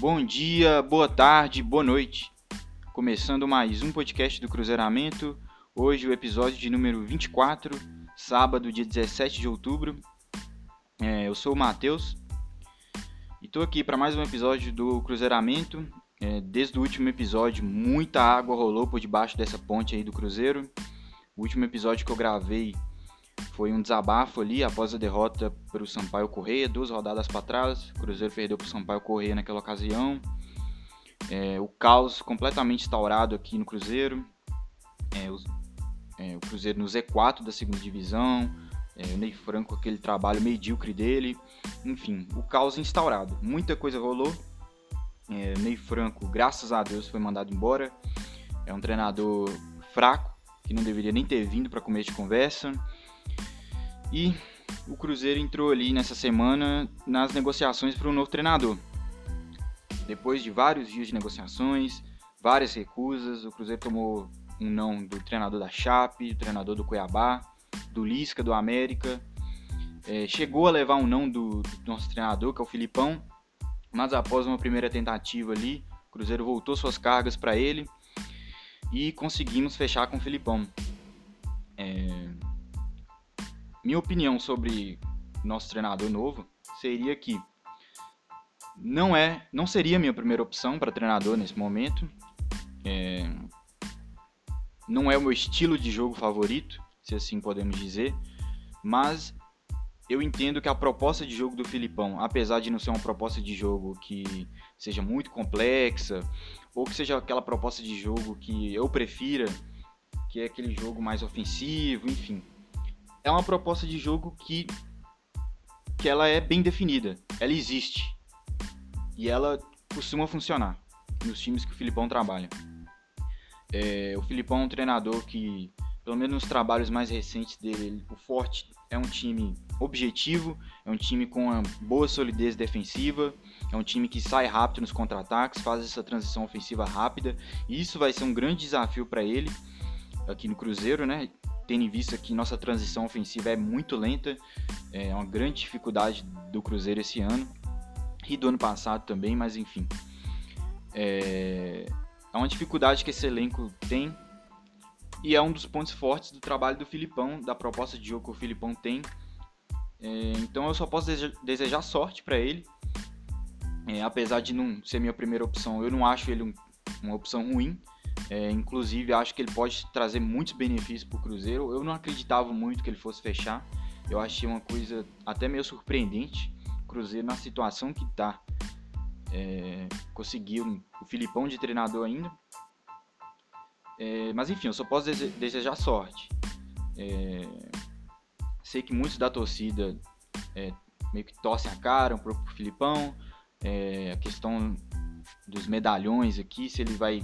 Bom dia, boa tarde, boa noite. Começando mais um podcast do Cruzeiramento. Hoje o episódio de número 24, sábado, dia 17 de outubro. É, eu sou o Matheus e estou aqui para mais um episódio do Cruzeiramento. É, desde o último episódio, muita água rolou por debaixo dessa ponte aí do Cruzeiro. O último episódio que eu gravei foi um desabafo ali após a derrota para o Sampaio Correia, duas rodadas para trás. O Cruzeiro perdeu para o Sampaio Correia naquela ocasião. É, o caos completamente instaurado aqui no Cruzeiro. É, o, é, o, Cruzeiro no Z4 da segunda divisão. É, o Ney Franco, aquele trabalho medíocre dele. Enfim, o caos instaurado. Muita coisa rolou. É, Ney Franco, graças a Deus, foi mandado embora. É um treinador fraco, que não deveria nem ter vindo para comer de conversa. E o Cruzeiro entrou ali nessa semana nas negociações para um novo treinador. Depois de vários dias de negociações, várias recusas, o Cruzeiro tomou um não do treinador da Chape, do treinador do Cuiabá, do Lisca, do América. É, chegou a levar um não do, do nosso treinador, que é o Filipão, mas após uma primeira tentativa ali, o Cruzeiro voltou suas cargas para ele e conseguimos fechar com o Filipão. É, minha opinião sobre nosso treinador novo seria que não é, não seria minha primeira opção para treinador nesse momento. É, não é o meu estilo de jogo favorito, se assim podemos dizer, mas eu entendo que a proposta de jogo do Filipão, apesar de não ser uma proposta de jogo que seja muito complexa, ou que seja aquela proposta de jogo que eu prefira, que é aquele jogo mais ofensivo, enfim, é uma proposta de jogo que, que ela é bem definida, ela existe e ela costuma funcionar nos times que o Filipão trabalha. É, o Filipão é um treinador que, pelo menos nos trabalhos mais recentes dele, o Forte é um time objetivo, é um time com uma boa solidez defensiva, é um time que sai rápido nos contra-ataques, faz essa transição ofensiva rápida, e isso vai ser um grande desafio para ele aqui no Cruzeiro, né? Tendo em vista que nossa transição ofensiva é muito lenta, é uma grande dificuldade do Cruzeiro esse ano e do ano passado também, mas enfim. É, é uma dificuldade que esse elenco tem e é um dos pontos fortes do trabalho do Filipão, da proposta de jogo que o Filipão tem. É, então eu só posso desejar sorte para ele. É, apesar de não ser minha primeira opção, eu não acho ele um, uma opção ruim. É, inclusive, acho que ele pode trazer muitos benefícios para o Cruzeiro. Eu não acreditava muito que ele fosse fechar. Eu achei uma coisa até meio surpreendente. O Cruzeiro, na situação que está, é, conseguiu o Filipão de treinador ainda. É, mas enfim, eu só posso dese desejar sorte. É, sei que muitos da torcida é, meio que torcem a cara um pouco pro Filipão. É, a questão dos medalhões aqui, se ele vai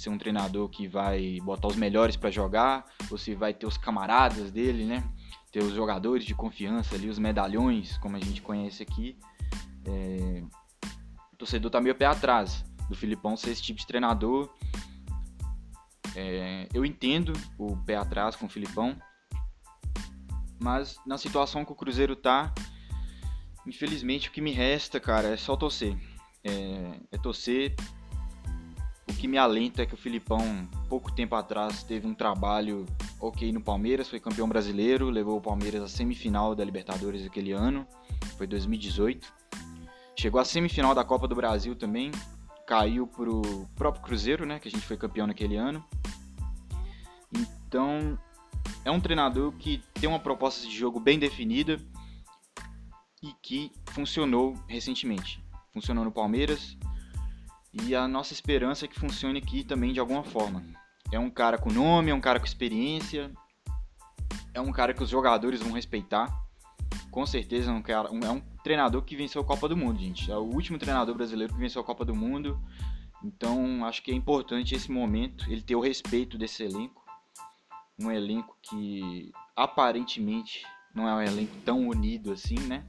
ser um treinador que vai botar os melhores para jogar, ou se vai ter os camaradas dele, né? Ter os jogadores de confiança ali, os medalhões, como a gente conhece aqui. É... O torcedor tá meio pé atrás do Filipão ser esse tipo de treinador. É... Eu entendo o pé atrás com o Filipão, mas na situação que o Cruzeiro tá, infelizmente o que me resta, cara, é só torcer. É, é torcer que me alenta é que o Filipão, pouco tempo atrás, teve um trabalho ok no Palmeiras, foi campeão brasileiro, levou o Palmeiras à semifinal da Libertadores aquele ano, foi 2018. Chegou à semifinal da Copa do Brasil também, caiu pro próprio Cruzeiro, né, que a gente foi campeão naquele ano. Então, é um treinador que tem uma proposta de jogo bem definida e que funcionou recentemente. Funcionou no Palmeiras, e a nossa esperança é que funcione aqui também de alguma forma. É um cara com nome, é um cara com experiência, é um cara que os jogadores vão respeitar. Com certeza é um, cara, é um treinador que venceu a Copa do Mundo, gente. É o último treinador brasileiro que venceu a Copa do Mundo. Então acho que é importante esse momento ele ter o respeito desse elenco. Um elenco que aparentemente não é um elenco tão unido assim, né?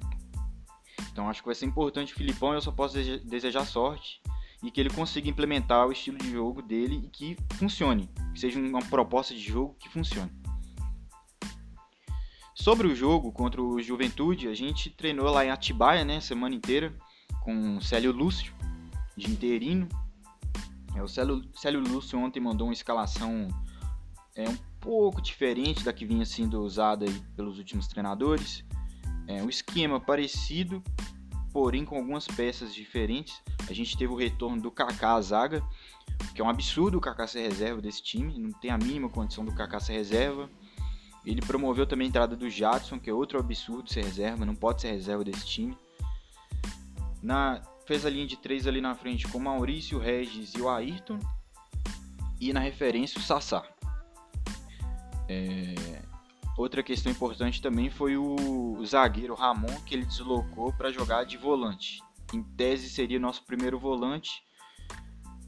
Então acho que vai ser importante o Filipão. Eu só posso desejar sorte e que ele consiga implementar o estilo de jogo dele e que funcione, que seja uma proposta de jogo que funcione. Sobre o jogo contra o Juventude, a gente treinou lá em Atibaia, né, semana inteira, com o Célio Lúcio, de interino. É, o Célio, Célio Lúcio ontem mandou uma escalação é, um pouco diferente da que vinha sendo usada pelos últimos treinadores. É um esquema parecido, porém com algumas peças diferentes. A gente teve o retorno do Kaká à zaga, que é um absurdo o Kaká ser reserva desse time, não tem a mínima condição do Kaká ser reserva. Ele promoveu também a entrada do Jadson, que é outro absurdo ser reserva, não pode ser reserva desse time. Na, fez a linha de três ali na frente com Maurício, Regis e o Ayrton. E na referência o Sassá. É... Outra questão importante também foi o zagueiro Ramon, que ele deslocou para jogar de volante. Em tese seria nosso primeiro volante,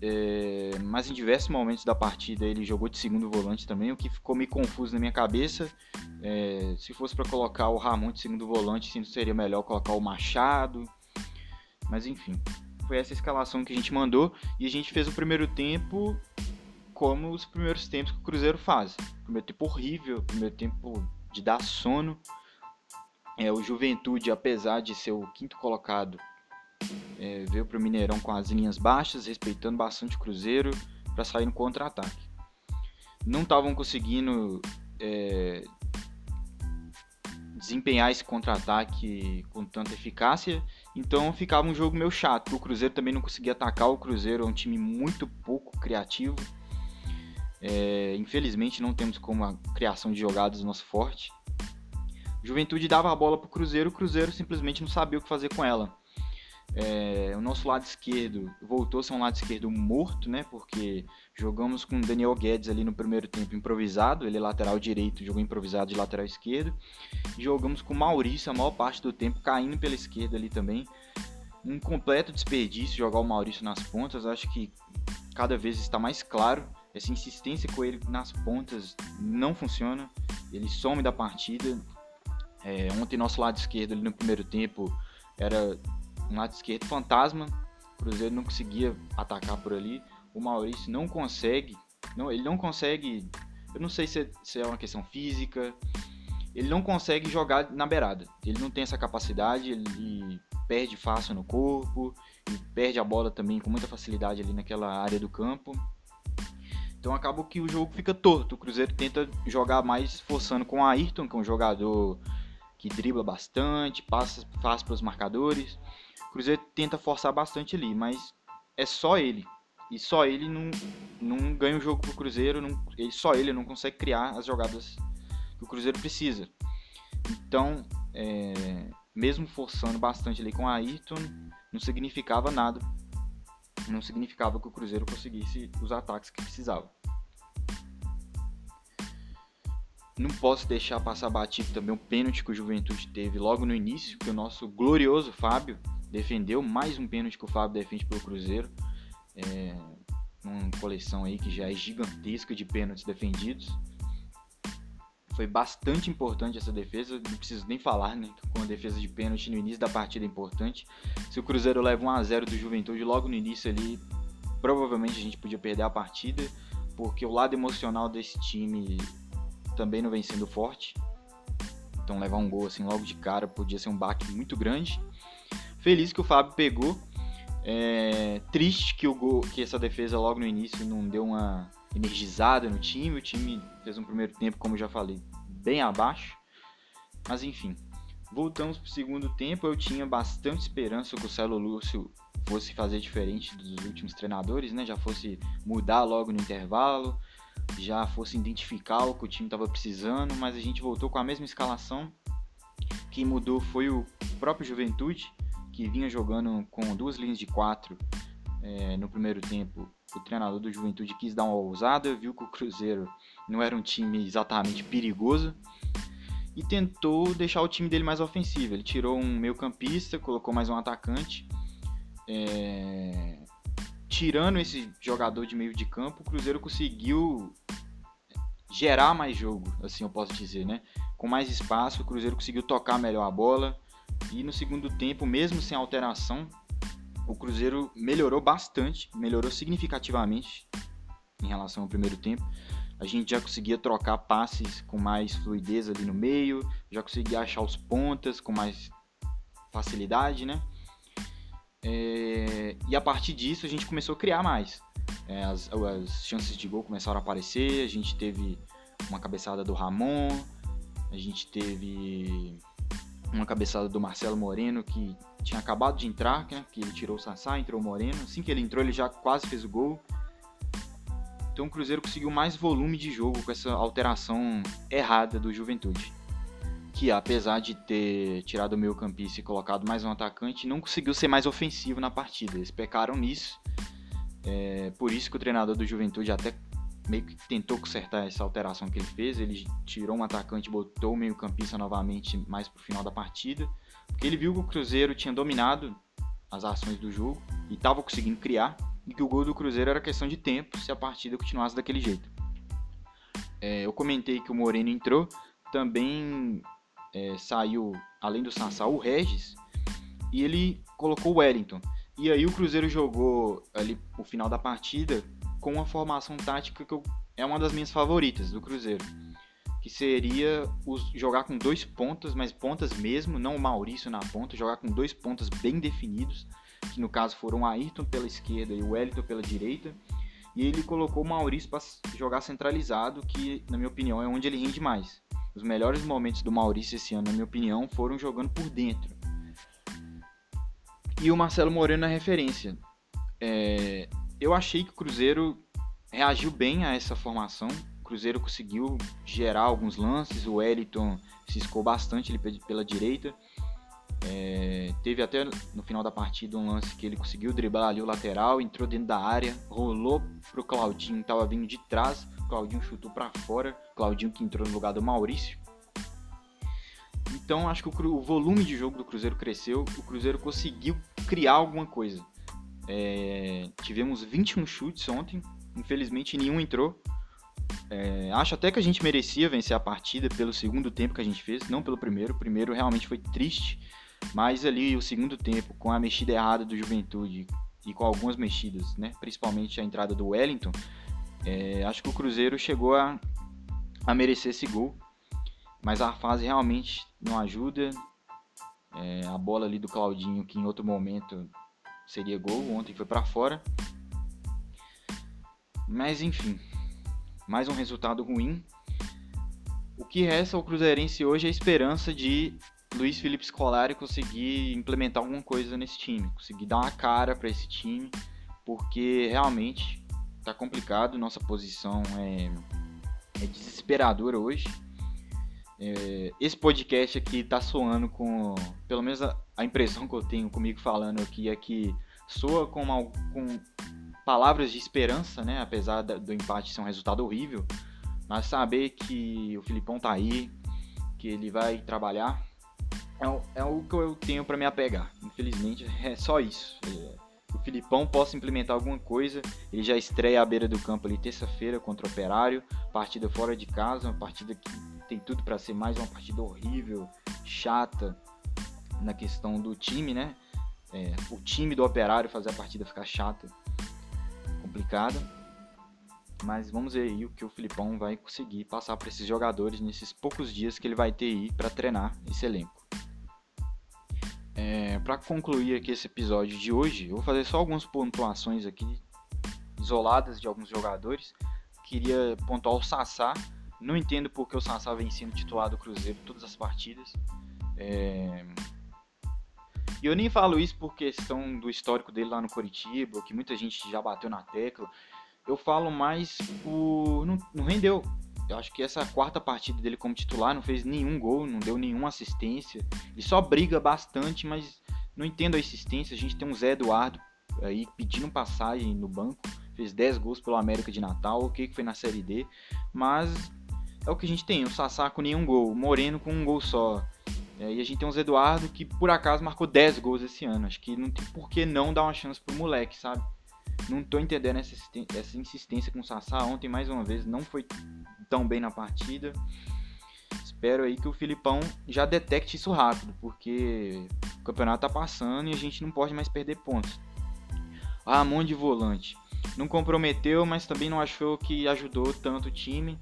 é... mas em diversos momentos da partida ele jogou de segundo volante também, o que ficou meio confuso na minha cabeça. É... Se fosse para colocar o Ramon de segundo volante, sim, seria melhor colocar o Machado mas enfim, foi essa escalação que a gente mandou e a gente fez o primeiro tempo como os primeiros tempos que o Cruzeiro faz. Primeiro tempo horrível, primeiro tempo de dar sono. É, o Juventude, apesar de ser o quinto colocado, é, veio para o Mineirão com as linhas baixas, respeitando bastante o Cruzeiro para sair no contra-ataque. Não estavam conseguindo é, desempenhar esse contra-ataque com tanta eficácia, então ficava um jogo meio chato. O Cruzeiro também não conseguia atacar, o Cruzeiro é um time muito pouco criativo. É, infelizmente não temos como a criação de jogadas nosso forte. Juventude dava a bola para o Cruzeiro, o Cruzeiro simplesmente não sabia o que fazer com ela. É, o nosso lado esquerdo voltou a ser um lado esquerdo morto, né? Porque jogamos com Daniel Guedes ali no primeiro tempo improvisado, ele é lateral direito, jogou improvisado de lateral esquerdo. jogamos com Maurício a maior parte do tempo caindo pela esquerda ali também. Um completo desperdício jogar o Maurício nas pontas, acho que cada vez está mais claro. Essa insistência com ele nas pontas não funciona, ele some da partida. É, ontem nosso lado esquerdo ali no primeiro tempo era um lado esquerdo fantasma. O Cruzeiro não conseguia atacar por ali. O Maurício não consegue. Não, ele não consegue. Eu não sei se é, se é uma questão física. Ele não consegue jogar na beirada. Ele não tem essa capacidade. Ele perde fácil no corpo. E perde a bola também com muita facilidade ali naquela área do campo. Então acaba que o jogo fica torto. O Cruzeiro tenta jogar mais forçando com o Ayrton, que é um jogador que dribla bastante, passa fácil para os marcadores. Cruzeiro tenta forçar bastante ali, mas é só ele. E só ele não, não ganha o jogo pro Cruzeiro, não, ele, só ele não consegue criar as jogadas que o Cruzeiro precisa. Então, é, mesmo forçando bastante ali com a Ayrton, não significava nada. Não significava que o Cruzeiro conseguisse os ataques que precisava. Não posso deixar passar batido também o pênalti que o Juventude teve logo no início, que o nosso glorioso Fábio defendeu mais um pênalti que o Fábio defende pelo Cruzeiro. É, uma coleção aí que já é gigantesca de pênaltis defendidos. Foi bastante importante essa defesa, não preciso nem falar, né? Com a defesa de pênalti no início da partida é importante. Se o Cruzeiro leva 1 a 0 do Juventude logo no início ali, provavelmente a gente podia perder a partida, porque o lado emocional desse time também não vem sendo forte. Então levar um gol assim logo de cara podia ser um baque muito grande. Feliz que o Fábio pegou. É, triste que, o gol, que essa defesa logo no início não deu uma energizada no time. O time fez um primeiro tempo, como já falei, bem abaixo. Mas enfim, voltamos para o segundo tempo. Eu tinha bastante esperança que o Celo Lúcio fosse fazer diferente dos últimos treinadores, né? Já fosse mudar logo no intervalo, já fosse identificar o que o time estava precisando, mas a gente voltou com a mesma escalação. Quem mudou foi o próprio Juventude, que vinha jogando com duas linhas de quatro é, no primeiro tempo, o treinador do Juventude quis dar uma ousada, viu que o Cruzeiro não era um time exatamente perigoso e tentou deixar o time dele mais ofensivo. Ele tirou um meio campista, colocou mais um atacante. É... Tirando esse jogador de meio de campo, o Cruzeiro conseguiu gerar mais jogo, assim eu posso dizer, né? Com mais espaço, o Cruzeiro conseguiu tocar melhor a bola, e no segundo tempo, mesmo sem alteração, o Cruzeiro melhorou bastante, melhorou significativamente em relação ao primeiro tempo. A gente já conseguia trocar passes com mais fluidez ali no meio, já conseguia achar os pontas com mais facilidade, né? É, e a partir disso a gente começou a criar mais. É, as, as, chances de gol começaram a aparecer, a gente teve uma cabeçada do Ramon, a gente teve uma cabeçada do Marcelo Moreno que tinha acabado de entrar, né, que ele tirou o Sassá, entrou o Moreno. Assim que ele entrou, ele já quase fez o gol. Então o Cruzeiro conseguiu mais volume de jogo com essa alteração errada do Juventude. Que apesar de ter tirado o meio campista e colocado mais um atacante, não conseguiu ser mais ofensivo na partida. Eles pecaram nisso. É, por isso que o treinador do Juventude até meio que tentou consertar essa alteração que ele fez. Ele tirou um atacante botou o meio campista novamente mais pro final da partida. Porque ele viu que o Cruzeiro tinha dominado as ações do jogo e estava conseguindo criar e que o gol do Cruzeiro era questão de tempo se a partida continuasse daquele jeito. É, eu comentei que o Moreno entrou, também é, saiu, além do Sassá, o Regis, e ele colocou o Wellington. E aí o Cruzeiro jogou ali o final da partida com uma formação tática que eu, é uma das minhas favoritas do Cruzeiro. Que seria os, jogar com dois pontas, mas pontas mesmo, não o Maurício na ponta, jogar com dois pontas bem definidos que no caso foram o Ayrton pela esquerda e o Wellington pela direita. E ele colocou o Maurício para jogar centralizado, que na minha opinião é onde ele rende mais. Os melhores momentos do Maurício esse ano, na minha opinião, foram jogando por dentro. E o Marcelo Moreno na referência. É... eu achei que o Cruzeiro reagiu bem a essa formação. O Cruzeiro conseguiu gerar alguns lances, o Wellington ciscou bastante ele pela direita. É, teve até no final da partida um lance que ele conseguiu driblar ali o lateral, entrou dentro da área, rolou pro Claudinho, estava vindo de trás, Claudinho chutou para fora, Claudinho que entrou no lugar do Maurício. Então acho que o, o, volume de jogo do Cruzeiro cresceu, o Cruzeiro conseguiu criar alguma coisa. É, tivemos 21 chutes ontem, infelizmente nenhum entrou. É, acho até que a gente merecia vencer a partida pelo segundo tempo que a gente fez, não pelo primeiro. O primeiro realmente foi triste mas ali o segundo tempo, com a mexida errada do Juventude e com algumas mexidas, né, principalmente a entrada do Wellington, é, acho que o Cruzeiro chegou a, a merecer esse gol. Mas a fase realmente não ajuda. É, a bola ali do Claudinho, que em outro momento seria gol, ontem foi para fora. Mas enfim, mais um resultado ruim. O que resta ao Cruzeirense hoje é a esperança de Luiz Felipe Scolari conseguir implementar alguma coisa nesse time, conseguir dar uma cara para esse time, porque realmente tá complicado, nossa posição é, é desesperadora hoje. É, esse podcast aqui tá soando com, pelo menos a, a, impressão que eu tenho comigo falando aqui é que soa com, uma, com palavras de esperança, né? Apesar da, do empate ser um resultado horrível, mas saber que o Filipão tá aí, que ele vai trabalhar é, é o que eu tenho para me apegar. Infelizmente, é só isso. É, o Filipão possa implementar alguma coisa. Ele já estreia à beira do campo ali terça-feira contra o Operário. Partida fora de casa, uma partida que tem tudo para ser mais uma partida horrível, chata na questão do time, né? É, o time do Operário fazer a partida ficar chata, complicada. Mas vamos ver aí o que o Filipão vai conseguir passar para esses jogadores nesses poucos dias que ele vai ter aí para treinar esse elenco. É, para concluir aqui esse episódio de hoje, eu vou fazer só algumas pontuações aqui isoladas de alguns jogadores. Queria pontuar o Sassá. Não entendo porque o Sassá vem sendo titular do Cruzeiro todas as partidas. É... E eu nem falo isso por questão do histórico dele lá no Coritiba, que muita gente já bateu na tecla. Eu falo mais por. Não, não rendeu. Eu acho que essa quarta partida dele como titular não fez nenhum gol, não deu nenhuma assistência. Ele só briga bastante, mas não entendo a assistência. A gente tem um Zé Eduardo aí pedindo passagem no banco, fez 10 gols pelo América de Natal, o que foi na Série D, mas é o que a gente tem, o Sassá com nenhum gol, o Moreno com um gol só. É, e a gente tem o Zé Eduardo que por acaso marcou 10 gols esse ano. Acho que não tem por que não dar uma chance pro moleque, sabe? Não tô entendendo essa, essa insistência com o Sassá. Ontem, mais uma vez, não foi tão bem na partida. Espero aí que o Filipão já detecte isso rápido, porque o campeonato tá passando e a gente não pode mais perder pontos. Ah, mão de volante. Não comprometeu, mas também não achou que ajudou tanto o time.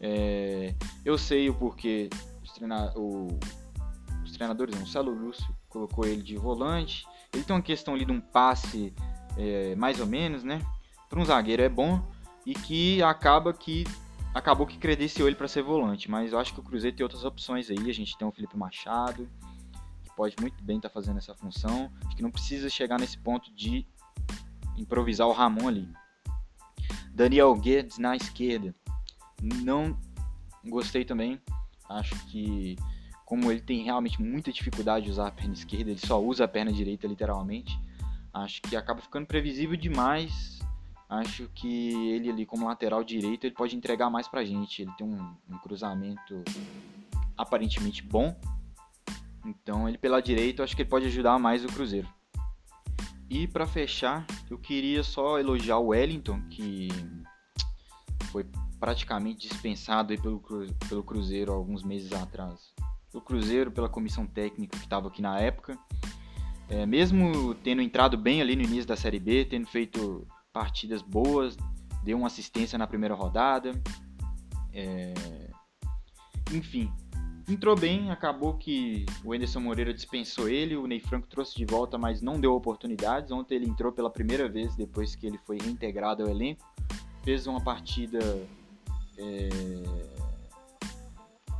É, eu sei o porquê os, treinadores, não, o Celo Lúcio colocou ele de volante. Ele tem uma questão ali de um passe é, mais ou menos, né? Para um zagueiro é bom e que acaba que acabou que credenciou ele para ser volante, mas eu acho que o Cruzeiro tem outras opções aí. A gente tem o Felipe Machado, que pode muito bem estar tá fazendo essa função. Acho que não precisa chegar nesse ponto de improvisar o Ramon ali. Daniel Guedes na esquerda. Não gostei também. Acho que como ele tem realmente muita dificuldade de usar a perna esquerda, ele só usa a perna direita literalmente. Acho que acaba ficando previsível demais. Acho que ele ali como lateral direito ele pode entregar mais pra gente. Ele tem um, um cruzamento aparentemente bom. Então ele pela direita acho que ele pode ajudar mais o Cruzeiro. E para fechar, eu queria só elogiar o Wellington, que foi praticamente dispensado pelo, pelo Cruzeiro alguns meses atrás. Pelo Cruzeiro, pela comissão técnica que estava aqui na época. É, mesmo tendo entrado bem ali no início da Série B, tendo feito partidas boas, deu uma assistência na primeira rodada. É... Enfim, entrou bem, acabou que o Anderson Moreira dispensou ele, o Ney Franco trouxe de volta, mas não deu oportunidades. Ontem ele entrou pela primeira vez depois que ele foi reintegrado ao elenco. Fez uma partida. É...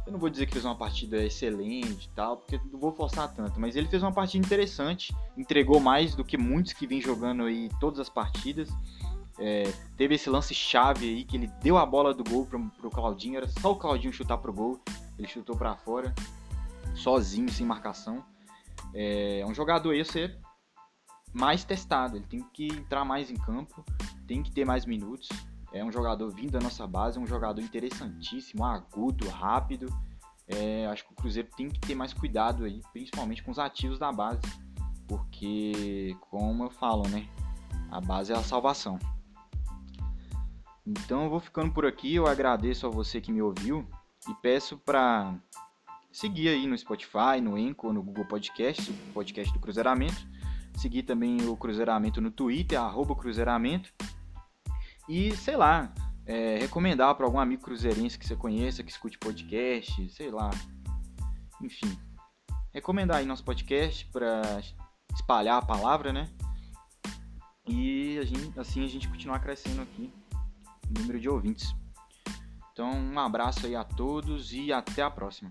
Eu não vou dizer que fez uma partida excelente e tal, porque não vou forçar tanto, mas ele fez uma partida interessante, entregou mais do que muitos que vêm jogando aí todas as partidas. É, teve esse lance chave aí que ele deu a bola do gol pro, pro Claudinho, era só o Claudinho chutar pro gol ele chutou para fora, sozinho, sem marcação. É um jogador esse mais testado, ele tem que entrar mais em campo, tem que ter mais minutos. É um jogador vindo da nossa base, um jogador interessantíssimo, agudo, rápido. É, acho que o Cruzeiro tem que ter mais cuidado aí, principalmente com os ativos da base, porque, como eu falo, né, a base é a salvação. Então eu vou ficando por aqui, eu agradeço a você que me ouviu. E peço para seguir aí no Spotify, no Enco, no Google Podcast, o podcast do Cruzeiramento. Seguir também o Cruzeiramento no Twitter, arroba Cruzeiramento. E, sei lá, é, recomendar para algum amigo cruzeirense que você conheça, que escute podcast, sei lá. Enfim, recomendar aí nosso podcast para espalhar a palavra, né? E a gente, assim a gente continuar crescendo aqui número de ouvintes. Então, um abraço aí a todos e até a próxima.